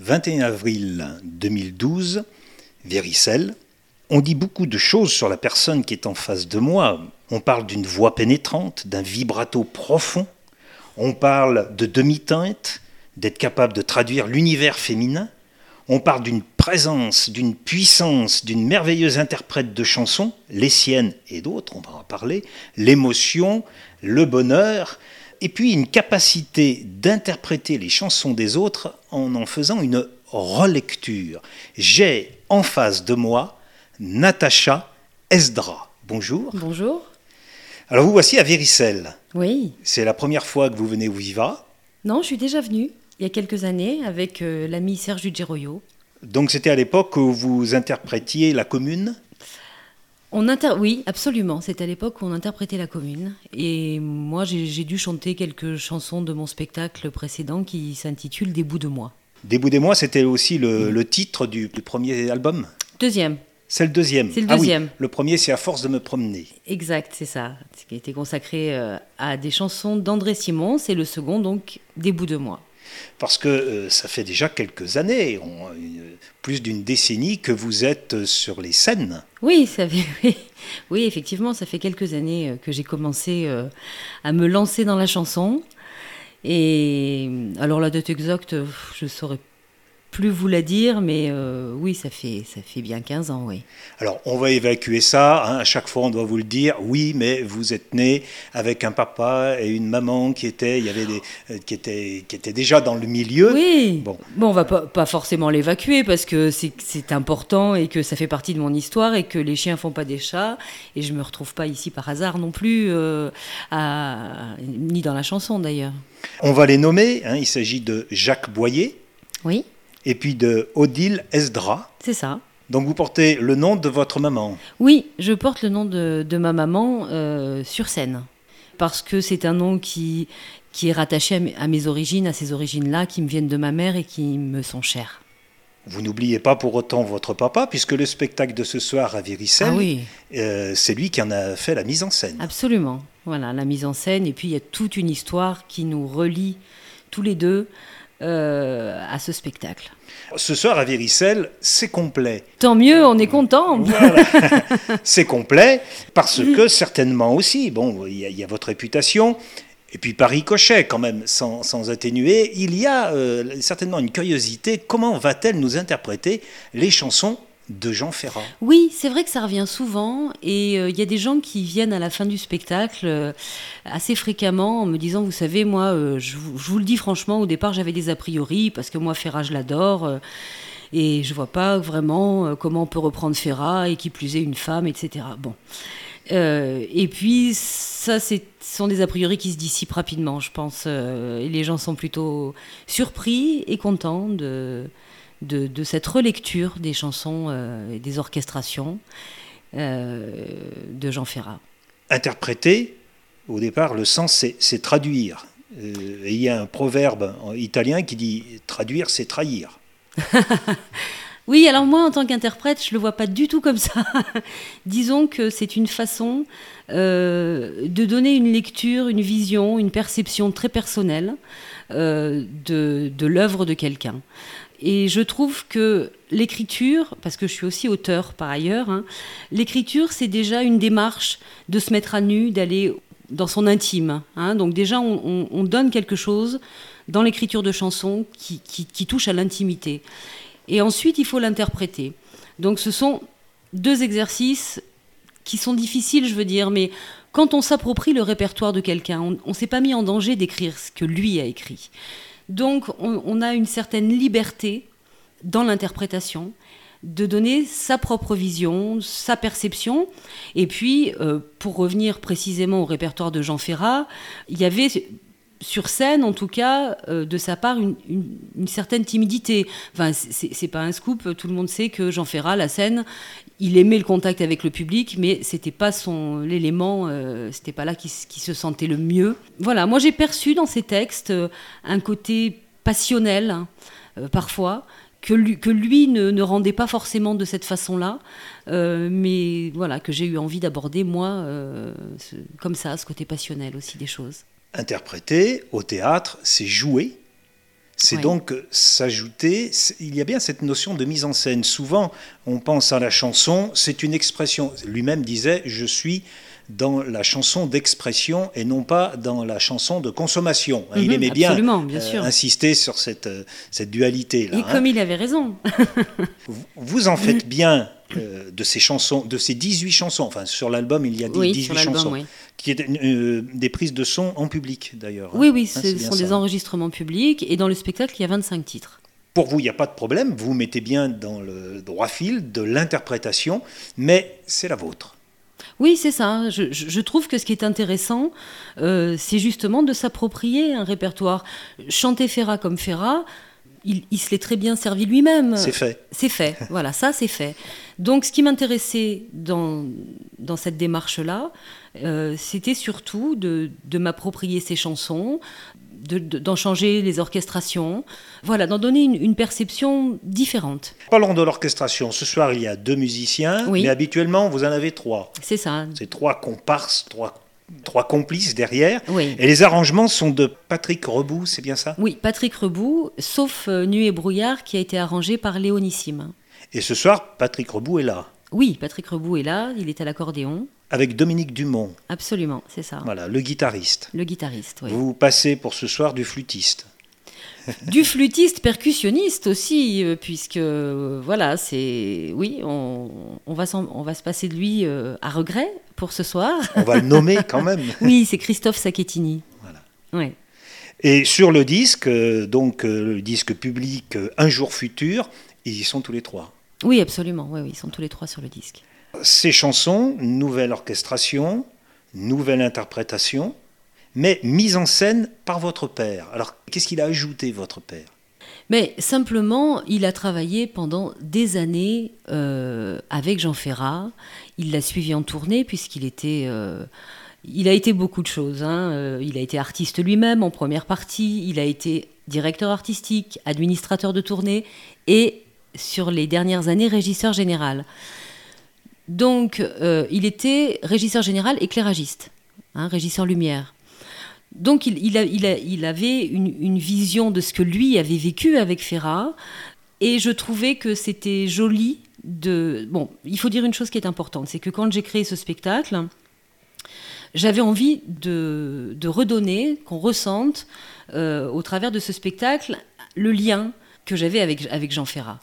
21 avril 2012, Véricelle. On dit beaucoup de choses sur la personne qui est en face de moi. On parle d'une voix pénétrante, d'un vibrato profond. On parle de demi-teinte, d'être capable de traduire l'univers féminin. On parle d'une présence, d'une puissance, d'une merveilleuse interprète de chansons, les siennes et d'autres, on va en parler, l'émotion, le bonheur, et puis une capacité d'interpréter les chansons des autres en en faisant une relecture. J'ai en face de moi Natacha Esdra. Bonjour. Bonjour. Alors vous voici à Véricelle. Oui. C'est la première fois que vous venez au Viva. Non, je suis déjà venue il y a quelques années avec euh, l'ami Serge Dugeroyo. Donc c'était à l'époque où vous interprétiez la commune? On inter... Oui, absolument. C'est à l'époque où on interprétait la commune. Et moi, j'ai dû chanter quelques chansons de mon spectacle précédent qui s'intitule Des bouts de moi. Des bouts de moi, c'était aussi le, le titre du, du, premier album? Deuxième. C'est le deuxième. C'est le deuxième. Ah oui, le premier, c'est À force de me promener. Exact, c'est ça. Ce qui a été consacré euh, à des chansons d'André Simon. C'est le second, donc Des bouts de moi parce que euh, ça fait déjà quelques années, on, plus d'une décennie que vous êtes sur les scènes. Oui, effectivement, ça fait quelques années euh, que j'ai commencé euh, à me lancer dans la chanson. Et alors la date exacte, je saurais plus vous la dire, mais euh, oui, ça fait, ça fait bien 15 ans, oui. Alors, on va évacuer ça. Hein. À chaque fois, on doit vous le dire. Oui, mais vous êtes né avec un papa et une maman qui étaient, il y avait des, euh, qui étaient, qui étaient déjà dans le milieu. Oui. Bon, bon on va pas, pas forcément l'évacuer parce que c'est important et que ça fait partie de mon histoire et que les chiens font pas des chats et je me retrouve pas ici par hasard non plus, euh, à, ni dans la chanson d'ailleurs. On va les nommer. Hein. Il s'agit de Jacques Boyer. Oui et puis de Odile Esdra. C'est ça. Donc vous portez le nom de votre maman Oui, je porte le nom de, de ma maman euh, sur scène. Parce que c'est un nom qui, qui est rattaché à mes, à mes origines, à ces origines-là, qui me viennent de ma mère et qui me sont chères. Vous n'oubliez pas pour autant votre papa, puisque le spectacle de ce soir à Véricelle, ah oui. euh, c'est lui qui en a fait la mise en scène. Absolument. Voilà, la mise en scène. Et puis il y a toute une histoire qui nous relie tous les deux euh, à ce spectacle. Ce soir à Véricelle, c'est complet. Tant mieux, on est content. Voilà. c'est complet parce que certainement aussi, bon, il y, y, a votre réputation. Et puis par ricochet, quand même, sans, sans atténuer, il y a euh, certainement une curiosité. Comment va-t-elle nous interpréter les chansons de Jean Ferrat. Oui, c'est vrai que ça revient souvent et il euh, y a des gens qui viennent à la fin du spectacle euh, assez fréquemment en me disant, vous savez, moi, euh, je, je, vous le dis franchement, au départ j'avais des a priori parce que moi Ferrat je l'adore et je vois pas vraiment comment on peut reprendre Ferrat et qui plus est une femme, etc. Bon. et puis ça, ce sont des a priori qui se dissipent rapidement, je pense. et les gens sont plutôt surpris et contents de de, de, cette relecture des chansons euh, et des orchestrations euh, de Jean Ferrat. Interpréter, au départ, le sens, c'est traduire. Euh, et il y a un proverbe italien qui dit traduire, c'est trahir. oui, alors moi, en tant qu'interprète, je ne le vois pas du tout comme ça. Disons que c'est une façon euh, de donner une lecture, une vision, une perception très personnelle euh, de, de l'œuvre de quelqu'un. Et je trouve que l'écriture, parce que je suis aussi auteur par ailleurs, hein, l'écriture c'est déjà une démarche de se mettre à nu, d'aller dans son intime. Hein. Donc déjà on, on, on, donne quelque chose dans l'écriture de chansons qui, qui, qui touche à l'intimité. Et ensuite il faut l'interpréter. Donc ce sont deux exercices qui sont difficiles, je veux dire, mais quand on s'approprie le répertoire de quelqu'un, on ne s'est pas mis en danger d'écrire ce que lui a écrit. Donc on, a une certaine liberté dans l'interprétation de donner sa propre vision, sa perception. Et puis, euh, pour revenir précisément au répertoire de Jean Ferrat, il y avait sur scène, en tout cas, euh, de sa part, une, une, une certaine timidité. Enfin, c'est pas un scoop, tout le monde sait que Jean Ferrat, la scène, il aimait le contact avec le public, mais c'était pas son l'élément, euh, c'était pas là qui, se sentait le mieux. Voilà, moi j'ai perçu dans ces textes euh, un côté passionnel, hein, euh, parfois, que lui, ne, rendait pas forcément de cette façon-là, euh, mais voilà, que j'ai eu envie d'aborder, moi, comme ça, ce côté passionnel aussi des choses. Interpréter au théâtre, c'est jouer, c'est donc s'ajouter, il y a bien cette notion de mise en scène. Souvent, on pense à la chanson, c'est une expression. Lui-même disait, je suis dans la chanson d'expression et non pas dans la chanson de consommation. il mhm, aimait bien, euh, insister sur cette, euh, cette dualité-là. Et comme hein. il avait raison. vous en faites bien euh, de ces chansons, de ces 18 chansons, enfin sur l'album il y a 18 chansons, qui étaient euh, des prises de son en public d'ailleurs. Oui, oui, hein, ce sont des enregistrements publics et dans le spectacle il y a 25 titres. Pour vous, il n'y a pas de problème, vous mettez bien dans le droit fil de l'interprétation, mais c'est la vôtre. Oui, c'est ça. Je, trouve que ce qui est intéressant, euh, c'est justement de s'approprier un répertoire. Chanter Ferrat comme Ferrat, il, se l'est très bien servi lui-même. C'est fait. C'est fait, voilà, ça c'est fait. Donc ce qui m'intéressait dans, dans cette démarche-là, euh, c'était surtout de, de m'approprier ces chansons, d'en changer les orchestrations, voilà, d'en donner une, perception différente. Parlons de l'orchestration. Ce soir, il y a deux musiciens, mais habituellement, vous en avez trois. C'est ça. C'est trois comparses, trois trois complices derrière. Et les arrangements sont de Patrick Rebout, c'est bien ça? Oui, Patrick Rebout, sauf euh, Nuit et Brouillard qui a été arrangé par Léonissime. Et ce soir, Patrick Rebout est là Oui, Patrick Rebout est là, il est à l'accordéon. Avec Dominique Dumont. Absolument, c'est ça. Voilà, le guitariste. Le guitariste, oui. Vous passez pour ce soir du flûtiste du flûtiste percussionniste aussi, euh, puisque euh, voilà, c'est oui, on, va on va se passer de lui euh, à regret pour ce soir. On va le nommer quand même. oui, c'est Christophe Sacchettini. Voilà. Ouais. Et sur le disque, donc le disque public Un jour futur, ils y sont tous les trois. Oui, absolument. Oui, oui, ils sont tous les trois sur le disque. Ces chansons, nouvelle orchestration, nouvelle interprétation mais mise en scène par votre père. Alors, qu'est-ce qu'il a ajouté, votre père? Mais simplement, il a travaillé pendant des années euh, avec Jean Ferrat. Il l'a suivi en tournée puisqu'il était, euh, il a été beaucoup de choses. Hein. Euh, il a été artiste lui-même en première partie. Il a été directeur artistique, administrateur de tournée et sur les dernières années régisseur général. Donc, il était régisseur général éclairagiste, hein, régisseur lumière. Donc il, avait une, vision de ce que lui avait vécu avec Ferrat, et je trouvais que c'était joli de... Bon, il faut dire une chose qui est importante, c'est que quand j'ai créé ce spectacle, j'avais envie de, redonner, qu'on ressente euh, au travers de ce spectacle, le lien que j'avais avec Jean Ferrat.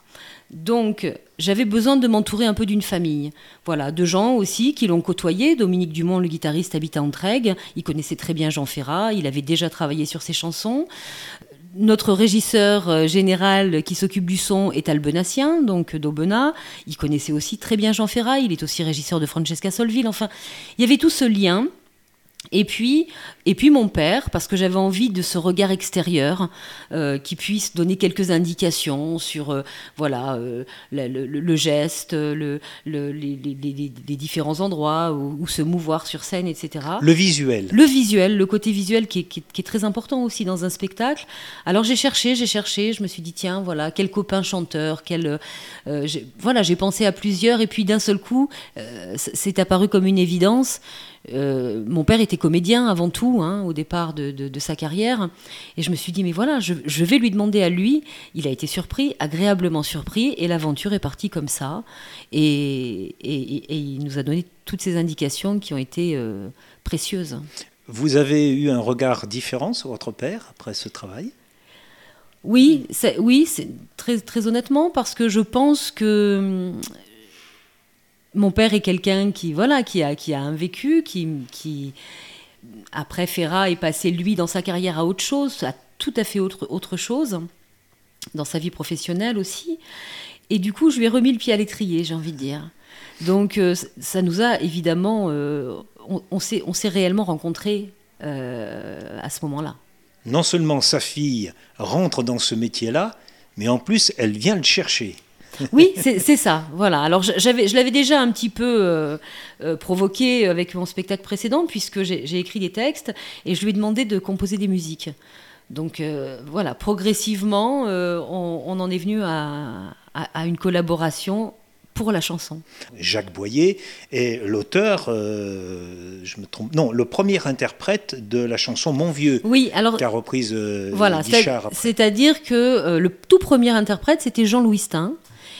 Donc, j'avais besoin de m'entourer un peu d'une famille. Voilà, de gens aussi qui l'ont côtoyé. Dominique Dumont, le guitariste, habitait en Trègue. Il connaissait très bien Jean Ferrat. Il avait déjà travaillé sur ses chansons. Notre régisseur euh, général qui s'occupe du son est albenassien, donc d'Aubenas. Il connaissait aussi très bien Jean Ferrat. Il est aussi régisseur de Francesca Solville. Enfin, il y avait tout ce lien. Et puis, et puis mon père, parce que j'avais envie de ce regard extérieur euh, qui puisse donner quelques indications sur euh, voilà euh, le, geste, le, les, différents endroits où, se mouvoir sur scène, etc. Le visuel. Le visuel, le côté visuel qui est, très important aussi dans un spectacle. Alors j'ai cherché, j'ai cherché, je me suis dit tiens voilà quel copain chanteur, quel voilà j'ai pensé à plusieurs et puis d'un seul coup c'est apparu comme une évidence. Euh, mon père était comédien avant tout, hein, au départ de, sa carrière. Et je me suis dit, mais voilà, je, vais lui demander à lui. Il a été surpris, agréablement surpris, et l'aventure est partie comme ça. Et, il nous a donné toutes ces indications qui ont été euh, précieuses. Vous avez eu un regard différent sur votre père après ce travail? Oui, oui, très, très honnêtement, parce que je pense que mon père est quelqu'un qui voilà qui a qui a un vécu qui qui après Ferrat est passé lui dans sa carrière à autre chose à tout à fait autre autre chose dans sa vie professionnelle aussi. Et du coup je lui ai remis le pied à l'étrier j'ai envie de dire. Donc euh, ça nous a évidemment euh, on, s'est on s'est réellement rencontrés euh, à ce moment-là. Non seulement sa fille rentre dans ce métier-là mais en plus elle vient le chercher oui, c'est ça. Voilà. Alors je l'avais déjà un petit peu euh, euh, provoqué avec mon spectacle précédent, puisque j'ai écrit des textes et je lui ai demandé de composer des musiques. Donc euh, voilà, progressivement, on, en est venu à, une collaboration pour la chanson. Jacques Boyer est l'auteur, euh, je me trompe, non, le premier interprète de la chanson Mon Vieux. Oui, alors. Qu'a reprise euh, voilà. C'est-à-dire que euh, le tout premier interprète, c'était Jean-Louis Stein.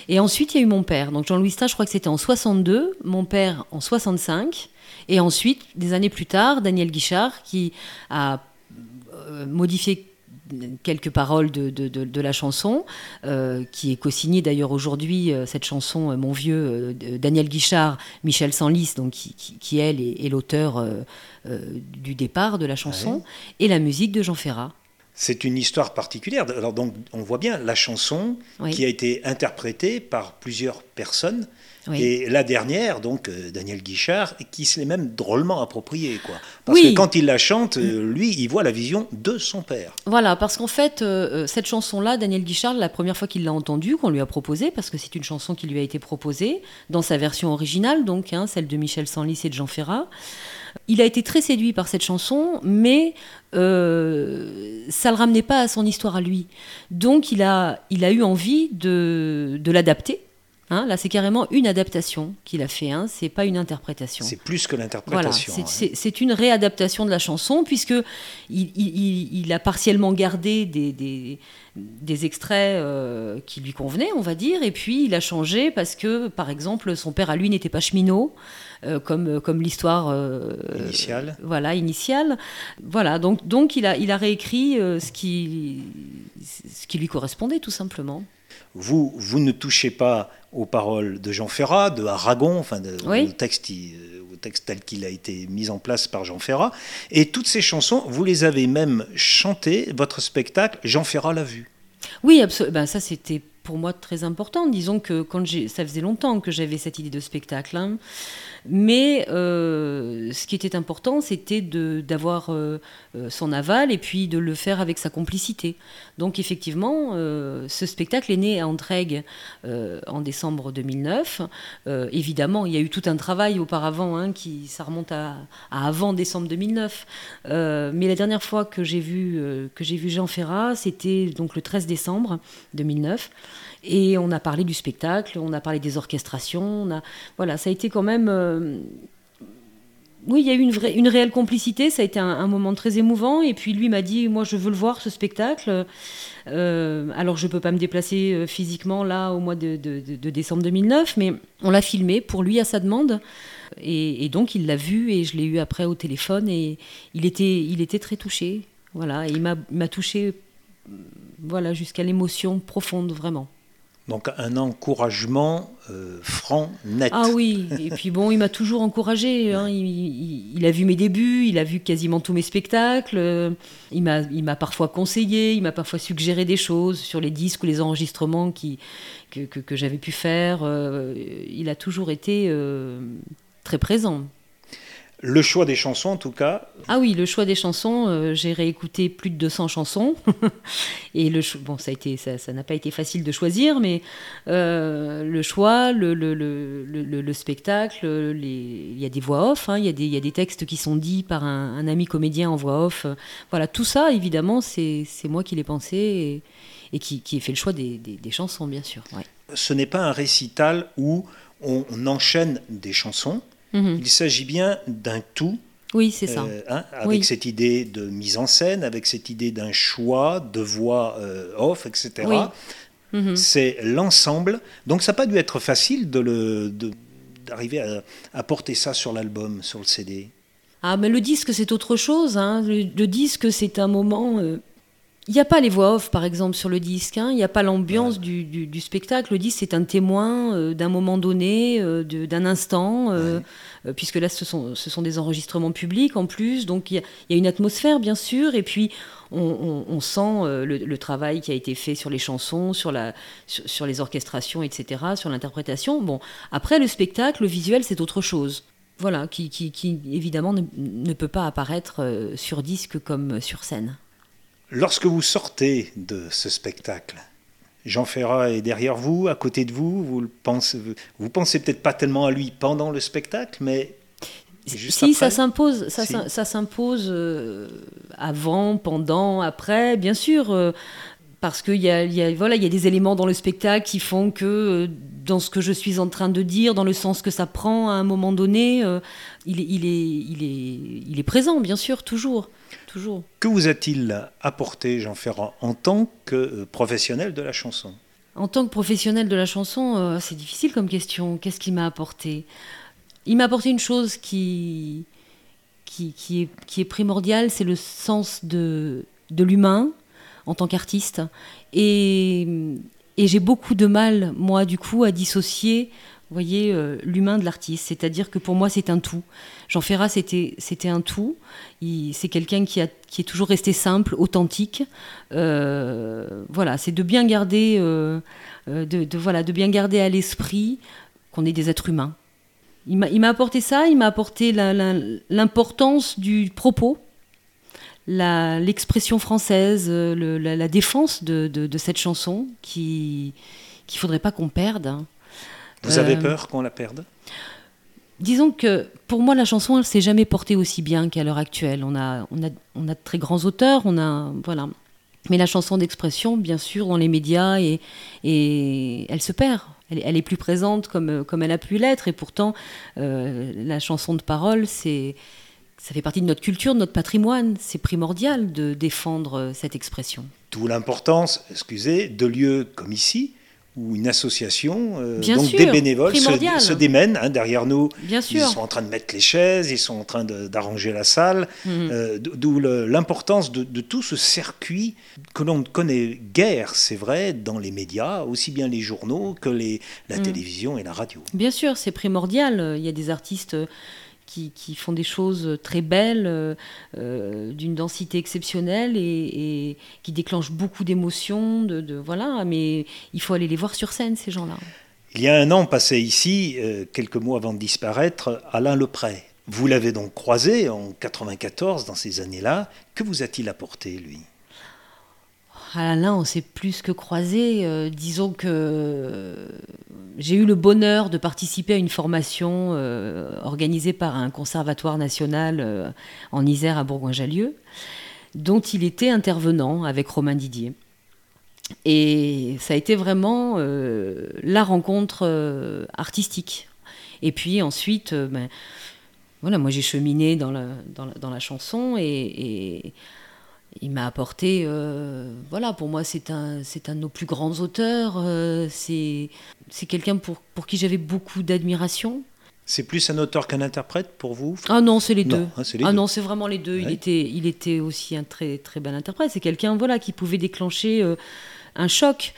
Et ensuite, il y a eu mon père. Donc Jean-Louis Stein, je crois que c'était en 62, mon père en 65. Et ensuite, des années plus tard, Daniel Guichard, qui a modifié quelques paroles de, de, la chanson, euh, qui est co-signée d'ailleurs aujourd'hui, euh, cette chanson, euh, Mon vieux, Daniel Guichard, Michel Sanlis, donc qui, qui, elle est, l'auteur du départ de la chanson, et la musique de Jean Ferrat. C'est une histoire particulière. Alors donc, on voit bien la chanson qui a été interprétée par plusieurs personnes et la dernière, donc euh, Daniel Guichard, qui se l'est même drôlement appropriée. Quoi. Parce que quand il la chante, euh, lui, il voit la vision de son père. Voilà, parce qu'en fait, euh, cette chanson-là, Daniel Guichard, la première fois qu'il l'a entendue, qu'on lui a proposée, parce que c'est une chanson qui lui a été proposée, dans sa version originale, donc hein, celle de Michel Sanlis et de Jean Ferrat, il a été très séduit par cette chanson, mais ça ne le ramenait pas à son histoire à lui. Donc il a, il a eu envie de, de l'adapter Hein, là, c'est carrément une adaptation qu'il a fait, hein, c'est pas une interprétation. C'est plus que l'interprétation. Voilà, c'est une réadaptation de la chanson, puisque il, a partiellement gardé des, des, extraits euh, qui lui convenaient, on va dire, et puis il a changé parce que, par exemple, son père à lui n'était pas cheminot. Euh, comme, comme l'histoire euh, initiale. voilà, initiale. Voilà, donc, donc il, a, il a réécrit ce, qui, ce qui lui correspondait tout simplement vous, vous ne touchez pas aux paroles de Jean Ferrat, de Aragon, enfin au, texte, au texte tel qu'il a été mis en place par Jean Ferrat. Et toutes ces chansons, vous les avez même chantées, votre spectacle, Jean Ferrat l'a vu. Oui, absolument. Ben, ça, c'était pour moi très important. Disons que quand ça faisait longtemps que j'avais cette idée de spectacle. Hein. Mais euh, ce qui était important, c'était d'avoir euh, euh, son aval et puis de le faire avec sa complicité. Donc effectivement, ce spectacle est né à Entraigue en décembre 2009. évidemment, il y a eu tout un travail auparavant, hein, qui ça remonte à, avant décembre 2009. mais la dernière fois que j'ai vu vu Jean Ferrat, c'était donc le 13 décembre 2009. Et on a parlé du spectacle, on a parlé des orchestrations. Voilà, ça a été quand même. Euh, oui, il y a eu une, réelle complicité. Ça a été un, moment très émouvant. Et puis lui m'a dit Moi, je veux le voir, ce spectacle. Euh, alors, je ne peux pas me déplacer euh, physiquement là au mois de, décembre 2009, mais on l'a filmé pour lui à sa demande. Et, donc, il l'a vu et je l'ai eu après au téléphone. Et il était, très touché. Voilà, il m'a touché voilà, jusqu'à l'émotion profonde, vraiment. Donc un encouragement euh, franc, net. Ah oui, et puis bon, il m'a toujours encouragé. Hein. Il, a vu mes débuts, il a vu quasiment tous mes spectacles. Il m'a parfois conseillé, il m'a parfois suggéré des choses sur les disques ou les enregistrements qui, que, que, j'avais pu faire. Euh, il a toujours été euh, très présent. Le choix des chansons, en tout cas. Ah oui, le choix des chansons, euh, j'ai réécouté plus de 200 chansons. et le bon, ça a été, ça n'a pas été facile de choisir, mais euh, le choix, le, le, le, spectacle, il y a des voix off, hein, il, y a des, il y a des textes qui sont dits par un, ami comédien en voix off. Voilà, tout ça, évidemment, c'est moi qui l'ai pensé et, et qui, qui ai fait le choix des, des, chansons, bien sûr. Ce n'est pas un récital où on enchaîne des chansons Mhm. Il s'agit bien d'un tout. Oui, c'est ça. Euh, hein, avec cette idée de mise en scène, avec cette idée d'un choix de voix euh, off, etc. Mhm. C'est l'ensemble. Donc ça n'a pas dû être facile de d'arriver à, porter ça sur l'album, sur le CD. Ah, mais le disque, c'est autre chose. Hein. Le, disque, c'est un moment. Euh, il n'y a pas les voix off, par exemple, sur le disque. Hein. Il n'y a pas l'ambiance du, spectacle. Le disque, c'est un témoin euh, d'un moment donné, euh, d'un instant, euh, puisque là, ce sont, ce sont des enregistrements publics en plus. Donc, il y, a une atmosphère, bien sûr. Et puis, on, sent le, travail qui a été fait sur les chansons, sur, la, sur, les orchestrations, etc., sur l'interprétation. Bon, après, le spectacle, le visuel, c'est autre chose. Voilà, qui, qui, évidemment ne, ne, peut pas apparaître sur disque comme sur scène. Lorsque vous sortez de ce spectacle, Jean Ferrat est derrière vous, à côté de vous, vous le pensez, vous pensez peut-être pas tellement à lui pendant le spectacle, mais Juste si ça s'impose, ça, s'impose euh, avant, pendant, après, bien sûr, euh, parce qu'il y a, y, a, voilà, y a des éléments dans le spectacle qui font que euh, dans ce que je suis en train de dire, dans le sens que ça prend à un moment donné. Euh, il, est, il, est, il, est, il est présent, bien sûr, toujours. toujours. Que vous a-t-il apporté, Jean Ferrand, en tant que euh, professionnel de la chanson? En tant que professionnel de la chanson, euh, c'est difficile comme question. Qu'est-ce qu'il m'a apporté? Il m'a apporté une chose qui, qui, qui, est, qui est primordiale, c'est le sens de, de l'humain en tant qu'artiste. Et et j'ai beaucoup de mal, moi, du coup, à dissocier, voyez, euh, l'humain de l'artiste. C'est-à-dire que pour moi, c'est un tout. Jean Ferrat, c'était, c'était un tout. c'est quelqu'un qui, est toujours resté simple, authentique. Euh, voilà, c'est de bien garder, euh, de, voilà, de bien garder à l'esprit qu'on est des êtres humains. Il m'a, il m'a apporté ça, il m'a apporté l'importance du propos l'expression française, euh, la, défense de, cette chanson qui qu'il faudrait pas qu'on perde. Hein. Vous avez euh, peur qu'on la perde? Disons que pour moi, la chanson, elle s'est jamais portée aussi bien qu'à l'heure actuelle. On a, on, a, on a de très grands auteurs, on a, voilà. Mais la chanson d'expression, bien sûr, dans les médias, et, et elle se perd. Elle, elle, est plus présente comme, comme elle a pu l'être, et pourtant, euh, la chanson de parole, c'est ça fait partie de notre culture, de notre patrimoine. C'est primordial de défendre euh, cette expression. D'où l'importance, excusez, de lieux comme ici, où une association, euh, donc des bénévoles, se, démènent hein, derrière nous. Bien sûr. Ils sont en train de mettre les chaises, ils sont en train d'arranger la salle. Mhm. Euh, d'où l'importance de, tout ce circuit que l'on ne connaît guère, c'est vrai, dans les médias, aussi bien les journaux que les, la mhm. télévision et la radio. Bien sûr, c'est primordial. Il y a des artistes qui, font des choses très belles, euh, euh, d'une densité exceptionnelle et, qui déclenchent beaucoup d'émotions. De, voilà, mais il faut aller les voir sur scène, ces gens-là. Il y a un an passé ici, euh, quelques mois avant de disparaître, Alain Lepret. Vous l'avez donc croisé en 94, dans ces années-là. Que vous a-t-il apporté, lui? Alain, on s'est plus que croisé. disons que j'ai eu le bonheur de participer à une formation euh, organisée par un conservatoire national euh, en Isère à Bourgoin-Jallieu, dont il était intervenant avec Romain Didier. Et ça a été vraiment euh, la rencontre artistique. Et puis ensuite, ben, voilà, moi j'ai cheminé dans la, dans la, chanson et il m'a apporté, euh, voilà, pour moi c'est un, c'est un de nos plus grands auteurs, euh, c'est, c'est quelqu'un pour, pour qui j'avais beaucoup d'admiration. C'est plus un auteur qu'un interprète pour vous Ah non, c'est les deux. Hein, ah non, c'est vraiment les deux. Il, était, il était aussi un très, très bel interprète. C'est quelqu'un voilà, qui pouvait déclencher euh, un choc.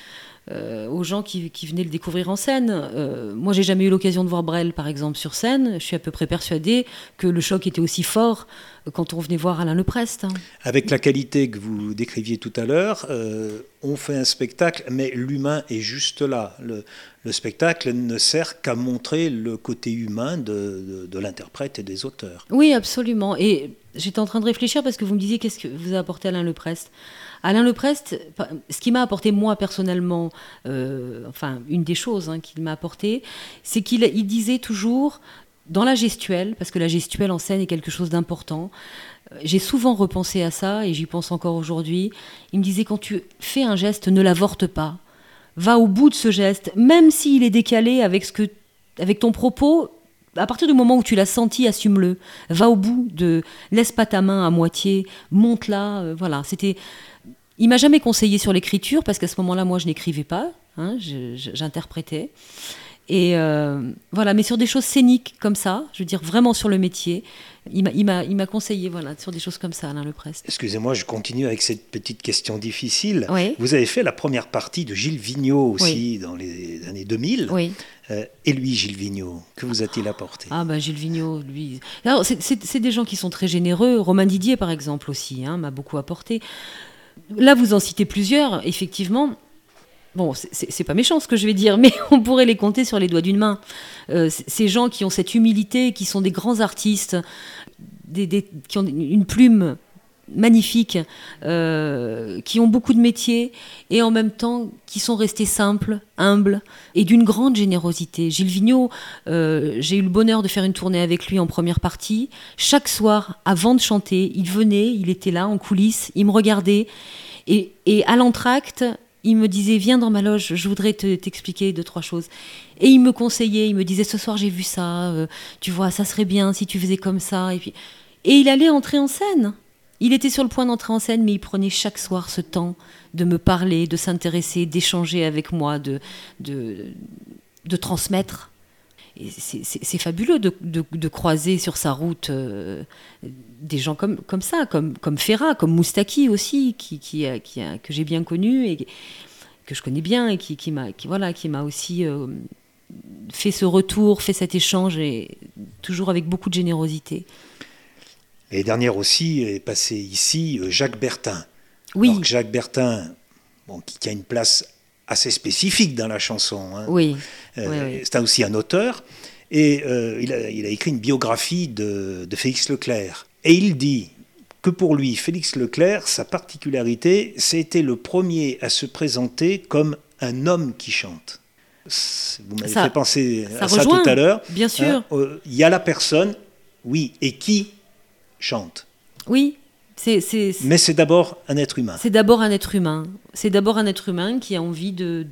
Euh, aux gens qui, venaient le découvrir en scène. Euh, moi, j'ai jamais eu l'occasion de voir Brel, par exemple, sur scène. Je suis à peu près persuadée que le choc était aussi fort quand on venait voir Alain Leprest. Hein. Avec la qualité que vous décriviez tout à l'heure, euh, on fait un spectacle, mais l'humain est juste là. Le, spectacle ne sert qu'à montrer le côté humain de, de l'interprète et des auteurs. Oui, absolument. Et j'étais en train de réfléchir parce que vous me disiez qu'est-ce que vous a apporté Alain Leprest? Alain Leprest, ce qui m'a apporté moi personnellement, euh, enfin une des choses hein, qu'il m'a apporté, c'est qu'il il disait toujours dans la gestuelle, parce que la gestuelle en scène est quelque chose d'important. Euh, j'ai souvent repensé à ça et j'y pense encore aujourd'hui. Il me disait quand tu fais un geste, ne l'avorte pas. Va au bout de ce geste, même s'il est décalé avec ce que, avec ton propos. À partir du moment où tu l'as senti, assume-le. Va au bout de, laisse pas ta main à moitié, monte là. Euh, voilà, c'était il m'a jamais conseillé sur l'écriture parce qu'à ce moment-là, moi, je n'écrivais pas, hein, j'interprétais. Et euh, voilà, mais sur des choses scéniques comme ça, je veux dire vraiment sur le métier, il m'a conseillé voilà, sur des choses comme ça, Alain Leprest. Excusez-moi, je continue avec cette petite question difficile. Vous avez fait la première partie de Gilles Vigneault aussi dans les années 2000. Oui. Euh, et lui, Gilles Vigneault, que vous a-t-il apporté? Ah ben Gilles Vigneault, lui... C'est des gens qui sont très généreux. Romain Didier, par exemple, aussi, hein, m'a beaucoup apporté. Là, vous en citez plusieurs, effectivement. Bon, c'est pas méchant ce que je vais dire, mais on pourrait les compter sur les doigts d'une main. Euh, ces gens qui ont cette humilité, qui sont des grands artistes, qui ont une plume magnifiques, euh, qui ont beaucoup de métiers et en même temps qui sont restés simples, humbles et d'une grande générosité. Gilles Vigneault, euh, j'ai eu le bonheur de faire une tournée avec lui en première partie. Chaque soir, avant de chanter, il venait, il était là en coulisses, il me regardait et, à l'entracte, il me disait viens dans ma loge, je voudrais t'expliquer deux trois choses. Et il me conseillait, il me disait ce soir j'ai vu ça, euh, tu vois ça serait bien si tu faisais comme ça. Et puis et il allait entrer en scène. Il était sur le point d'entrer en scène, mais il prenait chaque soir ce temps de me parler, de s'intéresser, d'échanger avec moi, de, transmettre. C'est fabuleux de, croiser sur sa route euh, des gens comme, ça, comme, comme Ferra, comme Moustaki aussi, qui, qui, qui que j'ai bien connu et que je connais bien et qui, qui m'a voilà, qui aussi euh, fait ce retour, fait cet échange, et toujours avec beaucoup de générosité. Et dernière aussi est passé ici euh, Jacques Bertin. Oui. Jacques Bertin, bon, qui, a une place assez spécifique dans la chanson. Hein. Oui. Euh, c'est aussi un auteur. Et euh, il, a, il, a, écrit une biographie de, de, Félix Leclerc. Et il dit que pour lui, Félix Leclerc, sa particularité, c'était le premier à se présenter comme un homme qui chante. Vous m'avez fait penser à ça tout à l'heure. Bien sûr. Hein, il y a la personne, oui, et qui chante. Oui. Mais c'est d'abord un être humain. C'est d'abord un être humain. C'est d'abord un être humain qui a envie de,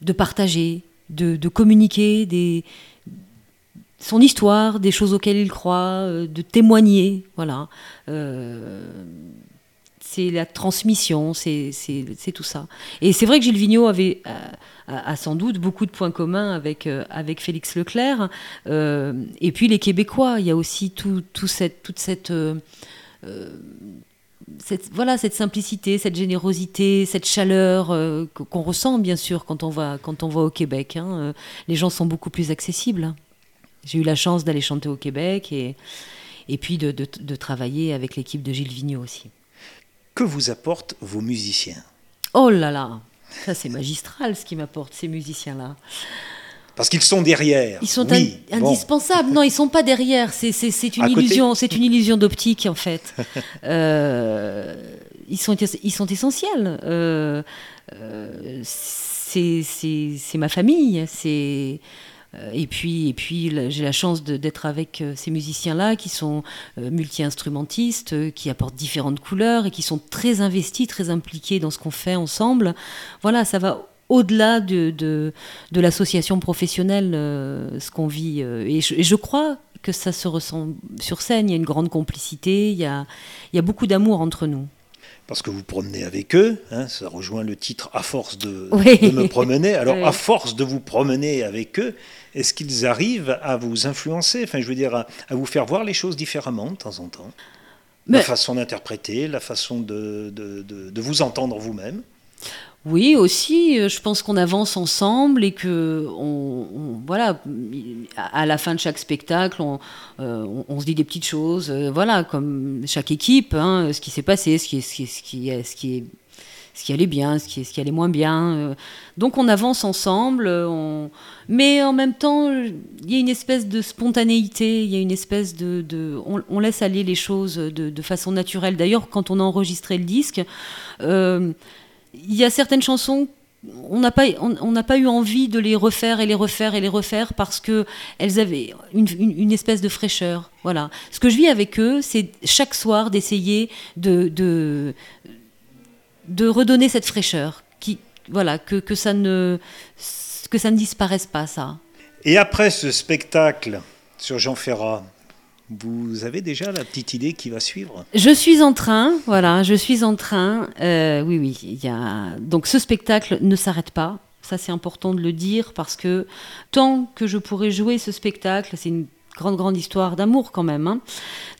de, partager, de, communiquer des, son histoire, des choses auxquelles il croit, euh, de témoigner. Voilà. Euh, c'est la transmission, c'est tout ça. Et c'est vrai que Gilles Vigneault avait, a, sans doute beaucoup de points communs avec, euh, avec Félix Leclerc. Euh, et puis les Québécois, il y a aussi tout, cette, toute cette, euh, voilà, cette simplicité, cette générosité, cette chaleur qu'on ressent bien sûr quand on va, quand on va au Québec. Hein. Les gens sont beaucoup plus accessibles. J'ai eu la chance d'aller chanter au Québec et, et puis de, de travailler avec l'équipe de Gilles Vigneault aussi. Que vous apportent vos musiciens Oh là là, ça c'est magistral ce qui m'apportent ces musiciens-là. Parce qu'ils sont derrière. Ils sont indispensables. Non, ils sont pas derrière. C'est une illusion. C'est une illusion d'optique en fait. Euh, ils sont ils sont essentiels. Euh, euh, c'est ma famille. C'est et puis, et puis j'ai la chance d'être avec euh, ces musiciens-là qui sont euh, multi-instrumentistes, qui apportent différentes couleurs et qui sont très investis, très impliqués dans ce qu'on fait ensemble. Voilà, ça va au-delà de, de, de l'association professionnelle, ce qu'on vit. Et je, et je, crois que ça se ressent sur scène. Il y a une grande complicité, il y a, il y a beaucoup d'amour entre nous parce que vous promenez avec eux, hein, ça rejoint le titre à force de, de me promener. Alors, à force de vous promener avec eux, est-ce qu'ils arrivent à vous influencer, enfin, je veux dire, à, vous faire voir les choses différemment de temps en temps? La façon d'interpréter, la façon de, de, de vous entendre vous-même? Oui, aussi, euh, je pense qu'on avance ensemble et que, voilà, à la fin de chaque spectacle, on, euh, se dit des petites choses, euh, voilà, comme chaque équipe, hein, ce qui s'est passé, ce, qui, ce, qui ce qui allait bien, ce qui, ce qui allait moins bien. Donc on avance ensemble, mais en même temps, il y a une espèce de spontanéité, il y a une espèce de... on, laisse aller les choses de, façon naturelle. D'ailleurs, quand on a enregistré le disque, il y a certaines chansons on n'a pas, on, n'a pas eu envie de les refaire et les refaire et les refaire parce que elles avaient une, espèce de fraîcheur. Voilà. Ce que je vis avec eux, c'est chaque soir d'essayer de, de, de, redonner cette fraîcheur, qui, voilà, que, que, ça ne, que ça ne disparaisse pas, ça. Et après ce spectacle sur Jean Ferrat, vous avez déjà la petite idée qui va suivre Je suis en train, voilà, je suis en train. Euh, oui, oui, il y a... donc ce spectacle ne s'arrête pas. Ça, c'est important de le dire parce que tant que je pourrai jouer ce spectacle, c'est une grande, grande histoire d'amour quand même. Hein.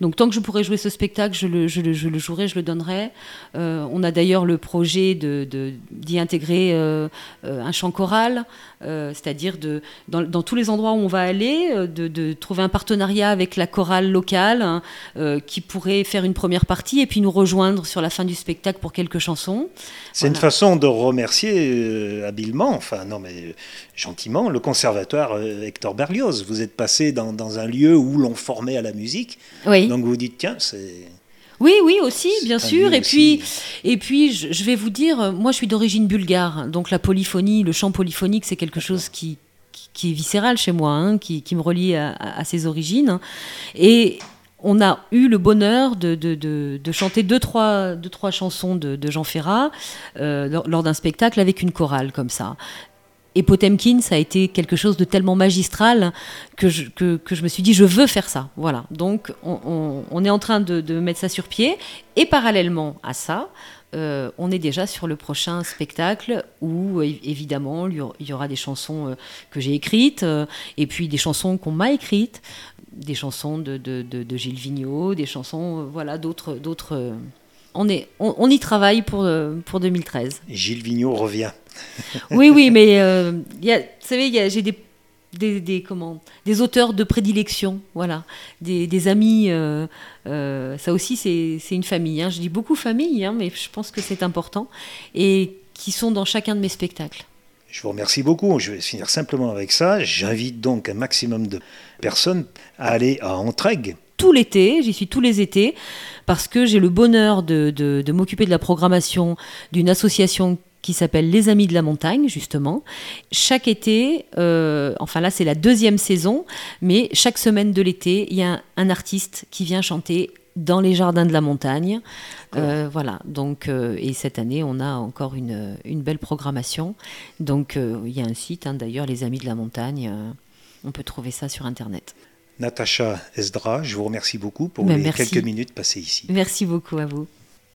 Donc tant que je pourrai jouer ce spectacle, je le, je le, je le jouerai, je le donnerai. Euh, on a d'ailleurs le projet d'y de, d'y intégrer euh, euh, un chant choral, c'est-à-dire de, dans, dans, tous les endroits où on va aller, de, de trouver un partenariat avec la chorale locale hein, qui pourrait faire une première partie et puis nous rejoindre sur la fin du spectacle pour quelques chansons. C'est une façon de remercier habilement, enfin non mais gentiment, le conservatoire Hector Berlioz. Vous êtes passé dans, dans un lieu où l'on formait à la musique. Oui. Donc vous dites, tiens, c'est... Oui, oui, aussi, bien sûr. Et puis, et puis, je, vais vous dire, moi, je suis d'origine bulgare, donc la polyphonie, le chant polyphonique, c'est quelque chose qui, qui, est viscéral chez moi, hein, qui, qui, me relie à, à, ses origines. Et on a eu le bonheur de, de, chanter deux trois, deux, trois chansons de, Jean Ferrat euh, lors, d'un spectacle avec une chorale comme ça. Et Potemkin, ça a été quelque chose de tellement magistral que je, me suis dit, je veux faire ça. Voilà. Donc, on, est en train de, mettre ça sur pied. Et parallèlement à ça, euh, on est déjà sur le prochain spectacle où, évidemment, il y aura des chansons euh, que j'ai écrites et puis des chansons qu'on m'a écrites des chansons de, Gilles Vigneault, des chansons, euh, voilà, d'autres. euh, on, est, on, y travaille pour, euh, pour 2013. Gilles Vigneault revient. oui, oui, mais y a, vous savez, j'ai des, des, des, comment, des auteurs de prédilection, voilà, des, des amis. ça aussi, c'est une famille. Hein. Je dis beaucoup famille, hein, mais je pense que c'est important. Et qui sont dans chacun de mes spectacles. Je vous remercie beaucoup. Je vais finir simplement avec ça. J'invite donc un maximum de personnes à aller à Entraigues. Tout l'été, j'y suis tous les étés, parce que j'ai le bonheur de, m'occuper de la programmation d'une association qui s'appelle Les Amis de la Montagne, justement. Chaque été, euh, enfin là c'est la deuxième saison, mais chaque semaine de l'été, il y a un artiste qui vient chanter dans les jardins de la montagne. Euh, voilà, donc, euh, et cette année, on a encore une, une belle programmation. Donc, il y a un site, hein, d'ailleurs, Les Amis de la Montagne. on peut trouver ça sur Internet. Natacha Esdra, je vous remercie beaucoup pour ben, les quelques minutes passées ici. Merci beaucoup à vous.